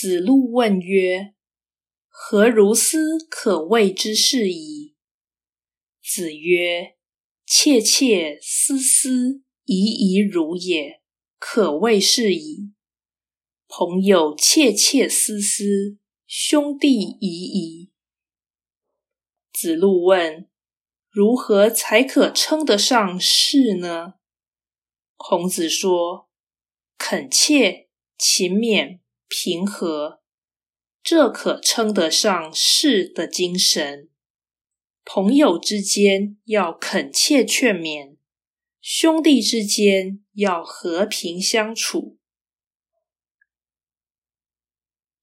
子路问曰：“何如斯可谓之是矣？”子曰：“切切思思，怡怡如也，可谓是矣。朋友切切思思，兄弟怡怡。”子路问：“如何才可称得上是呢？”孔子说：“恳切、勤勉。”平和，这可称得上士的精神。朋友之间要恳切劝勉，兄弟之间要和平相处。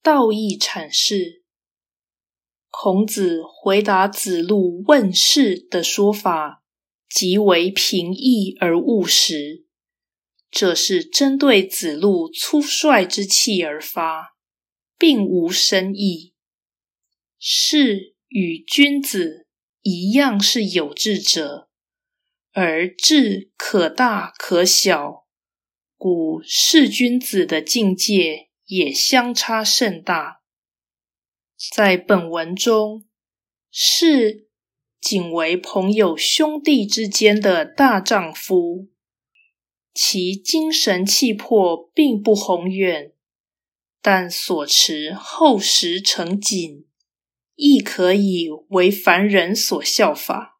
道义阐释，孔子回答子路问事的说法极为平易而务实。这是针对子路粗率之气而发，并无深意。士与君子一样是有志者，而志可大可小，故士君子的境界也相差甚大。在本文中，士仅为朋友兄弟之间的大丈夫。其精神气魄并不宏远，但所持厚实成谨，亦可以为凡人所效法。